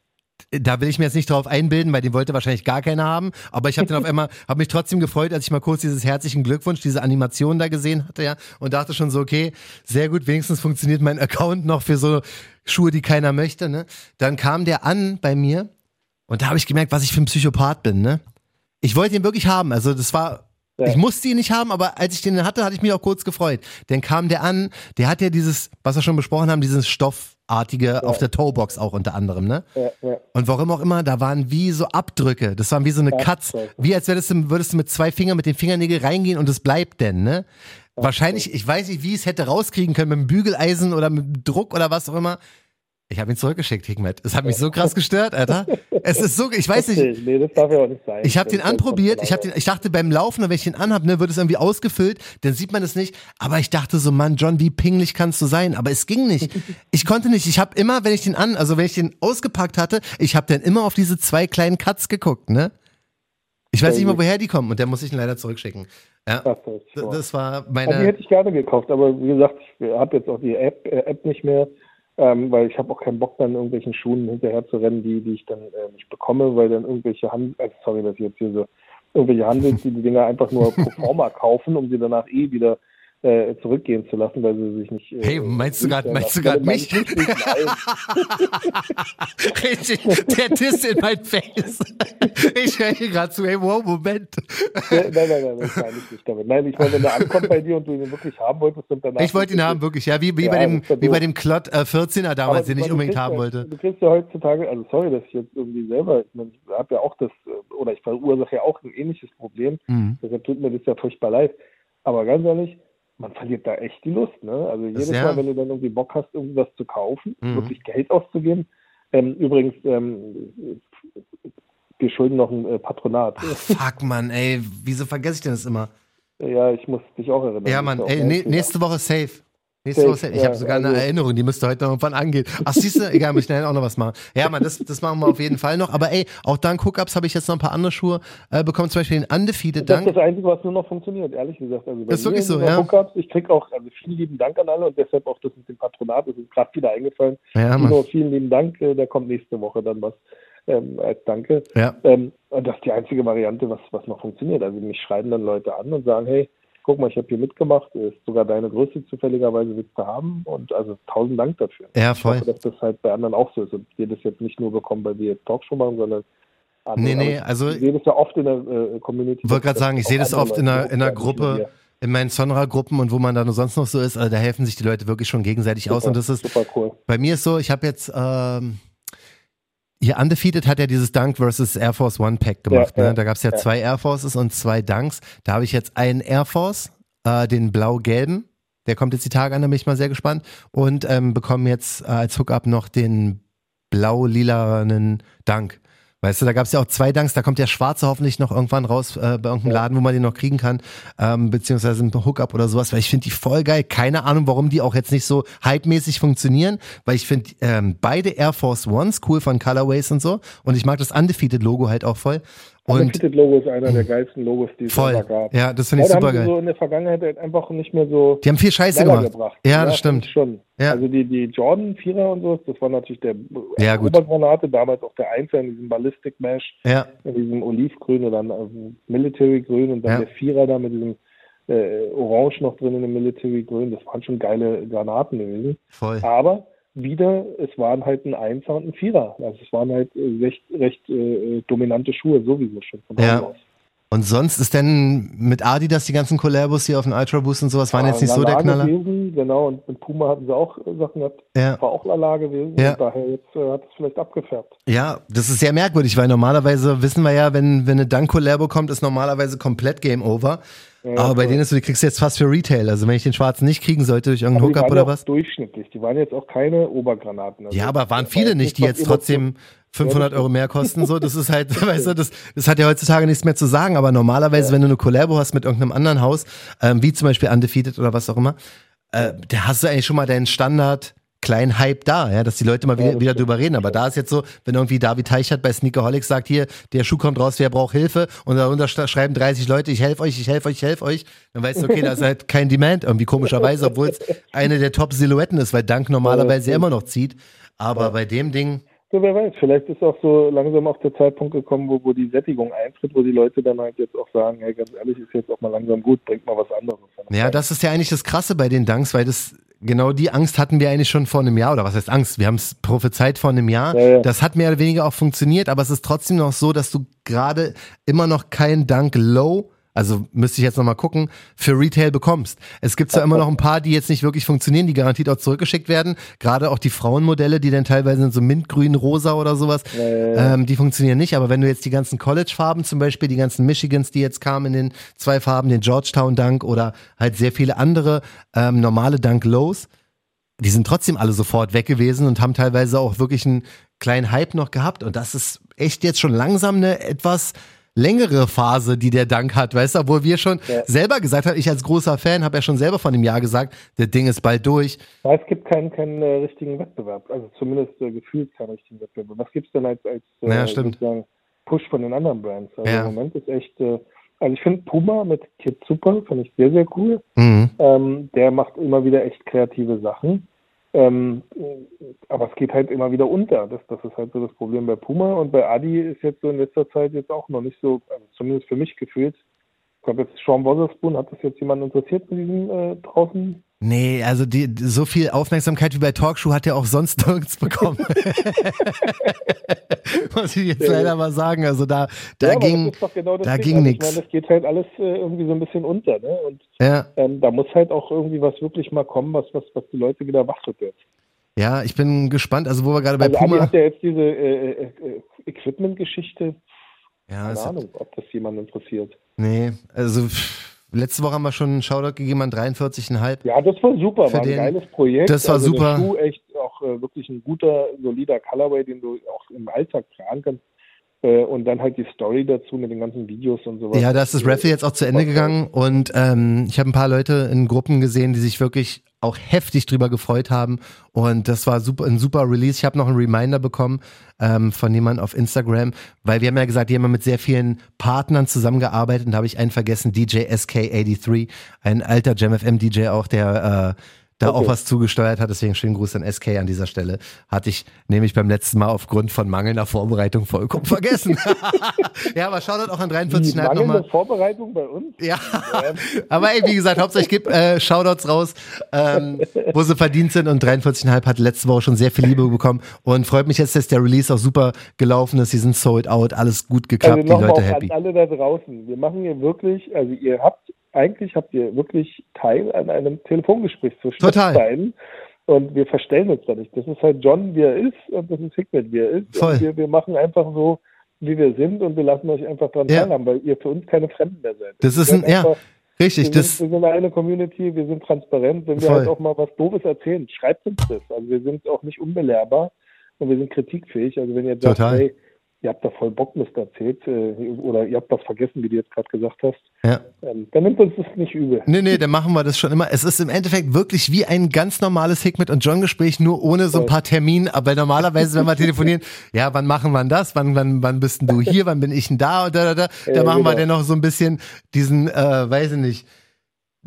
Da will ich mir jetzt nicht drauf einbilden, weil den wollte wahrscheinlich gar keiner haben. Aber ich habe den auf einmal, habe mich trotzdem gefreut, als ich mal kurz dieses herzlichen Glückwunsch, diese Animation da gesehen hatte, ja, und dachte schon so, okay, sehr gut, wenigstens funktioniert mein Account noch für so Schuhe, die keiner möchte, ne? Dann kam der an bei mir und da habe ich gemerkt, was ich für ein Psychopath bin, ne? Ich wollte ihn wirklich haben. Also das war ja. Ich musste ihn nicht haben, aber als ich den hatte, hatte ich mich auch kurz gefreut. Dann kam der an, der hat ja dieses, was wir schon besprochen haben, dieses Stoffartige ja. auf der Toebox auch unter anderem, ne? Ja. Und warum auch immer, da waren wie so Abdrücke. Das waren wie so eine Katz. Wie als würdest du, würdest du mit zwei Fingern mit den Fingernägeln reingehen und es bleibt denn, ne? Wahrscheinlich, ich weiß nicht, wie ich es hätte rauskriegen können, mit dem Bügeleisen oder mit Druck oder was auch immer. Ich habe ihn zurückgeschickt, Hikmet. Es hat mich so krass gestört, Alter. Es ist so, ich weiß nicht. Nee, das darf ja auch nicht sein. Ich habe den anprobiert. Ich, hab den, ich dachte beim Laufen, wenn ich den anhab, ne, wird es irgendwie ausgefüllt. Dann sieht man es nicht. Aber ich dachte so, Mann, John, wie pinglich kannst du sein? Aber es ging nicht. Ich konnte nicht. Ich habe immer, wenn ich den an, also wenn ich den ausgepackt hatte, ich habe dann immer auf diese zwei kleinen Cuts geguckt, ne? Ich weiß nicht mal, woher die kommen. Und der muss ich ihn leider zurückschicken. Ja, das war meine. die hätte ich gerne gekauft, aber wie gesagt, ich habe jetzt auch die App, äh, App nicht mehr. Ähm, weil ich habe auch keinen Bock, dann irgendwelchen Schuhen hinterher zu rennen, die, die ich dann äh, nicht bekomme, weil dann irgendwelche Handel, also sorry, dass ich jetzt hier so, irgendwelche Handels, die die Dinger einfach nur pro forma kaufen, um sie danach eh wieder äh, zurückgehen zu lassen, weil sie sich nicht. Äh, hey, meinst du gerade, meinst du gerade mich? Richtig, der Diss in mein Face. Ich höre hier gerade zu, hey, wow, Moment. nein, nein, nein, das meine ich nicht damit. Nein, ich meine, wenn der ankommt bei dir und du ihn wirklich haben wolltest und danach. Ich wollte ihn haben, wirklich, ja, wie, wie ja, bei dem, wie bei dem Klott äh, 14er damals, den ich unbedingt haben wollte. Du kriegst ja heutzutage, also sorry, dass ich jetzt irgendwie selber, ich meine, ich habe ja auch das, oder ich verursache ja auch ein ähnliches Problem, mhm. deshalb tut mir das ja furchtbar leid. Aber ganz ehrlich, man verliert da echt die Lust. Ne? Also jedes. Mal, wenn du dann irgendwie Bock hast, irgendwas zu kaufen, mhm. wirklich Geld auszugeben. Ähm, übrigens, ähm, wir schulden noch ein äh, Patronat. Ach, fuck, Mann, ey, wieso vergesse ich denn das immer? Ja, ich muss dich auch erinnern. Ja, Mann, ey, nächste Woche safe. Nächste Woche, ich ja, habe sogar also, eine Erinnerung, die müsste heute noch irgendwann angehen. Ach, siehst du, egal, wir schnell auch noch was machen. Ja, man, das, das machen wir auf jeden Fall noch. Aber ey, auch dank Hookups habe ich jetzt noch ein paar andere Schuhe äh, bekommen, zum Beispiel den Undefeated Dank. Das ist das Einzige, was nur noch funktioniert, ehrlich gesagt. Also das ist wirklich so, ja. Hookups, ich krieg auch, also vielen lieben Dank an alle und deshalb auch das mit dem Patronat, das ist gerade wieder eingefallen. Ja, Mann. vielen lieben Dank, äh, da kommt nächste Woche dann was. Ähm, als Danke. Ja. Ähm, und das ist die einzige Variante, was, was noch funktioniert. Also mich schreiben dann Leute an und sagen, hey, guck mal, ich habe hier mitgemacht, ist sogar deine Größe zufälligerweise willst du haben und also tausend Dank dafür. Ja, voll. Ich hoffe, dass das halt bei anderen auch so ist und wir das jetzt nicht nur bekommen, weil wir jetzt Talkshow machen, sondern andere. Nee, nee, also. Ich sehe das ja oft in der äh, Community. Ich wollte gerade sagen, ich sehe das oft in der, in der Gruppe in meinen Sonra-Gruppen und wo man da nur sonst noch so ist, also da helfen sich die Leute wirklich schon gegenseitig super, aus und das ist super cool. Bei mir ist so, ich habe jetzt ähm, hier Undefeated hat ja dieses Dunk versus Air Force One Pack gemacht. Ja, ne? Da gab es ja, ja, zwei Air Forces und zwei Dunks. Da habe ich jetzt einen Air Force äh, den blau-gelben. Der kommt jetzt die Tage an, da bin ich mal sehr gespannt. Und ähm, bekommen jetzt äh, als Hookup noch den blau-lilanen Dank. Weißt du, da gab es ja auch zwei Danks, da kommt der Schwarze hoffentlich noch irgendwann raus äh, bei irgendeinem Laden, wo man den noch kriegen kann, ähm, beziehungsweise ein Hookup oder sowas, weil ich finde die voll geil. Keine Ahnung, warum die auch jetzt nicht so hype-mäßig funktionieren, weil ich finde ähm, beide Air Force Ones cool von Colorways und so und ich mag das Undefeated-Logo halt auch voll. Und Fitted Logo ist einer der geilsten Logos, die es voll. gab. Ja, das finde ich super geil. so in der Vergangenheit halt einfach nicht mehr so. Die haben viel Scheiße gemacht. Gebracht. Ja, ja, das stimmt. Schon. Ja. Also die, die Jordan Vierer und so, das war natürlich der ja. Obergranate, damals auch der Einser in diesem Ballistic Mesh, ja. in diesem Olivgrün oder dann also Military Grün und dann der Vierer da mit diesem äh, Orange noch drin in dem Military Grün. Das waren schon geile Granaten gewesen. Voll. Aber wieder, es waren halt ein Einser und ein Vierer. Also es waren halt äh, recht, recht äh, dominante Schuhe sowieso schon von ja. aus. Und sonst ist denn mit Adidas die ganzen Collabos hier auf dem Ultra Boost und sowas waren ja, jetzt nicht so der Knaller? Gewesen, genau, und mit Puma hatten sie auch Sachen gehabt. Ja. War auch Lala gewesen. Ja. daher jetzt äh, hat es vielleicht abgefärbt. Ja, das ist sehr merkwürdig, weil normalerweise wissen wir ja, wenn, wenn eine Dunk Collabo kommt, ist normalerweise komplett Game Over. Ja, aber bei denen ist so, die kriegst du jetzt fast für Retail. Also wenn ich den schwarzen nicht kriegen sollte durch irgendeinen Hookup oder was? durchschnittlich. Die waren jetzt auch keine Obergranaten. Also ja, aber waren viele nicht, die jetzt trotzdem 500 Euro mehr kosten. So, das ist halt, weißt du, das, das hat ja heutzutage nichts mehr zu sagen. Aber normalerweise, ja. wenn du eine Collabo hast mit irgendeinem anderen Haus, ähm, wie zum Beispiel Undefeated oder was auch immer, äh, da hast du eigentlich schon mal deinen Standard kleinen Hype da, ja, dass die Leute mal wieder, ja, wieder drüber reden. Aber da ist jetzt so, wenn irgendwie David Teichert bei Sneakerholics sagt, hier, der Schuh kommt raus, wer braucht Hilfe? Und darunter schreiben 30 Leute, ich helfe euch, ich helfe euch, ich helfe euch. Dann weißt du, okay, da ist halt kein Demand irgendwie komischerweise, obwohl es eine der Top-Silhouetten ist, weil Dank normalerweise ja, immer noch zieht. Aber ja. bei dem Ding. So, wer weiß, vielleicht ist auch so langsam auch der Zeitpunkt gekommen, wo, wo die Sättigung eintritt, wo die Leute dann halt jetzt auch sagen, hey, ganz ehrlich, ist jetzt auch mal langsam gut, bringt mal was anderes. Ja, das ist ja eigentlich das Krasse bei den Danks, weil das genau die Angst hatten wir eigentlich schon vor einem Jahr, oder was heißt Angst? Wir haben es prophezeit vor einem Jahr. Ja, ja. Das hat mehr oder weniger auch funktioniert, aber es ist trotzdem noch so, dass du gerade immer noch kein Dank Low also müsste ich jetzt nochmal gucken, für Retail bekommst. Es gibt zwar immer noch ein paar, die jetzt nicht wirklich funktionieren, die garantiert auch zurückgeschickt werden. Gerade auch die Frauenmodelle, die dann teilweise sind so mintgrün, rosa oder sowas, ja, ähm, die funktionieren nicht. Aber wenn du jetzt die ganzen College-Farben zum Beispiel, die ganzen Michigans, die jetzt kamen in den zwei Farben, den Georgetown Dunk oder halt sehr viele andere ähm, normale Dunk Lows, die sind trotzdem alle sofort weg gewesen und haben teilweise auch wirklich einen kleinen Hype noch gehabt. Und das ist echt jetzt schon langsam eine etwas längere Phase, die der Dank hat, weißt du, obwohl wir schon ja. selber gesagt haben, ich als großer Fan habe ja schon selber von dem Jahr gesagt, das Ding ist bald durch. Ja, es gibt keinen, keinen äh, richtigen Wettbewerb, also zumindest äh, gefühlt keinen richtigen Wettbewerb. Was gibt es denn als, als äh, ja, sozusagen Push von den anderen Brands? Also ja. im Moment ist echt, äh, also ich finde Puma mit Kid Super, finde ich sehr, sehr cool. Mhm. Ähm, der macht immer wieder echt kreative Sachen. Ähm, aber es geht halt immer wieder unter. Das, das ist halt so das Problem bei Puma. Und bei Adi ist jetzt so in letzter Zeit jetzt auch noch nicht so, also zumindest für mich gefühlt. Ich glaube, jetzt Sean Wotherspoon, hat das jetzt jemand interessiert mit diesem äh, draußen? Nee, also die, so viel Aufmerksamkeit wie bei Talkshow hat er auch sonst nirgends bekommen. Muss ich jetzt leider mal sagen. Also da, da ja, ging, genau da Ding. ging also nichts. Ich meine, das geht halt alles äh, irgendwie so ein bisschen unter. Ne? Und ja. ähm, da muss halt auch irgendwie was wirklich mal kommen, was, was, was die Leute wieder wachrüttelt. Ja, ich bin gespannt. Also wo wir gerade bei also Puma... Adi hat ja jetzt diese äh, äh, äh Equipment-Geschichte. Ja, Keine Ahnung, ob das jemand interessiert. Nee, also... Letzte Woche haben wir schon einen Shoutout gegeben an 43,5. Ja, das war super, war ein den, geiles Projekt. Das war also super. Der Schuh echt auch äh, wirklich ein guter, solider Colorway, den du auch im Alltag tragen kannst. Äh, und dann halt die Story dazu mit den ganzen Videos und sowas. Ja, da ist das Raffle jetzt auch zu Ende gegangen und ähm, ich habe ein paar Leute in Gruppen gesehen, die sich wirklich auch heftig drüber gefreut haben und das war super, ein super Release. Ich habe noch einen Reminder bekommen ähm, von jemandem auf Instagram, weil wir haben ja gesagt, die haben mit sehr vielen Partnern zusammengearbeitet und da habe ich einen vergessen, DJ SK83, ein alter JamFM DJ auch, der äh, da okay. auch was zugesteuert hat. Deswegen schönen Gruß an SK an dieser Stelle. Hatte ich nämlich beim letzten Mal aufgrund von mangelnder Vorbereitung vollkommen vergessen. ja, aber schaut auch an 43 nochmal. Mangelnde Vorbereitung bei uns? Ja, aber ey, wie gesagt, hauptsächlich gibt äh, Shoutouts raus, ähm, wo sie verdient sind und 43,5 hat letzte Woche schon sehr viel Liebe bekommen und freut mich jetzt, dass der Release auch super gelaufen ist. Sie sind sold out, alles gut geklappt, also die Leute happy. An alle da draußen. Wir machen hier wirklich, also ihr habt eigentlich habt ihr wirklich Teil an einem Telefongespräch zwischen Total. beiden. Und wir verstellen uns da nicht. Das ist halt John, wie er ist, und das ist Hickman, wie er ist. Voll. Und wir, wir machen einfach so, wie wir sind, und wir lassen euch einfach dran ja. teilhaben, weil ihr für uns keine Fremden mehr seid. Das ist ein, ja, richtig. Wir das sind, wir sind eine Community, wir sind transparent. Wenn wir Voll. halt auch mal was Doofes erzählen, schreibt uns das. Also wir sind auch nicht unbelehrbar und wir sind kritikfähig. Also wenn ihr sagt, Total. hey, ihr habt da voll Bockmist erzählt äh, oder ihr habt was vergessen, wie du jetzt gerade gesagt hast, ja. ähm, dann nimmt uns das nicht übel. Nee, nee, dann machen wir das schon immer. Es ist im Endeffekt wirklich wie ein ganz normales Hickmet und John-Gespräch, nur ohne so ein paar Termine. Aber normalerweise, wenn wir telefonieren, ja, wann machen wir das? Wann, wann, wann bist denn du hier? Wann bin ich denn da? Und da, da, da. Da ja, machen genau. wir dann noch so ein bisschen diesen, äh, weiß ich nicht,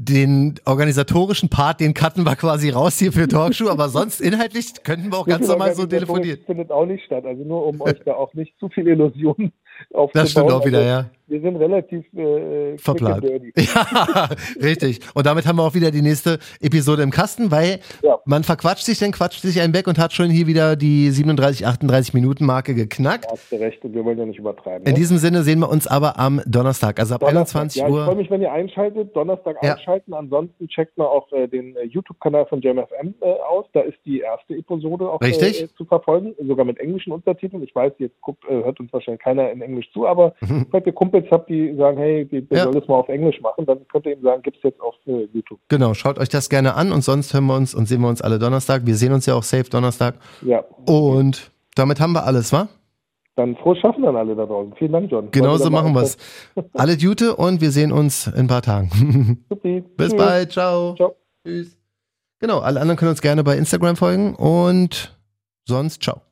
den organisatorischen Part, den cutten wir quasi raus hier für Talkshow, aber sonst inhaltlich könnten wir auch ganz normal so telefonieren. Das findet auch nicht statt, also nur um euch da auch nicht zu viele Illusionen aufzubauen. Das stimmt auch wieder, also, ja wir sind relativ äh, verplant. Ja, richtig. Und damit haben wir auch wieder die nächste Episode im Kasten, weil ja. man verquatscht sich, dann quatscht sich einen weg und hat schon hier wieder die 37, 38 Minuten Marke geknackt. Da hast du recht und wir wollen ja nicht übertreiben. In ne? diesem Sinne sehen wir uns aber am Donnerstag, also ab Donnerstag, 21 ja, Uhr. Ich freue mich, wenn ihr einschaltet. Donnerstag ja. einschalten. Ansonsten checkt mal auch äh, den äh, YouTube-Kanal von JamFM äh, aus. Da ist die erste Episode auch äh, zu verfolgen, sogar mit englischen Untertiteln. Ich weiß, jetzt guckt, äh, hört uns wahrscheinlich keiner in Englisch zu, aber mhm. falls ihr Kumpels habt, die sagen, hey, wir ja. sollen das mal auf Englisch machen, dann könnt ihr ihm sagen, gibt es jetzt auf äh, YouTube. Genau, schaut euch das gerne an und sonst hören wir uns und sehen wir uns alle Donnerstag. Wir sehen uns ja auch safe Donnerstag. Ja. Und damit haben wir alles, wa? Dann frohes Schaffen an alle da draußen. Vielen Dank, John. Genau so machen wir es. Alle Jute und wir sehen uns in ein paar Tagen. Bis Tschüss. bald. Ciao. Ciao. Tschüss. Genau, alle anderen können uns gerne bei Instagram folgen und sonst ciao.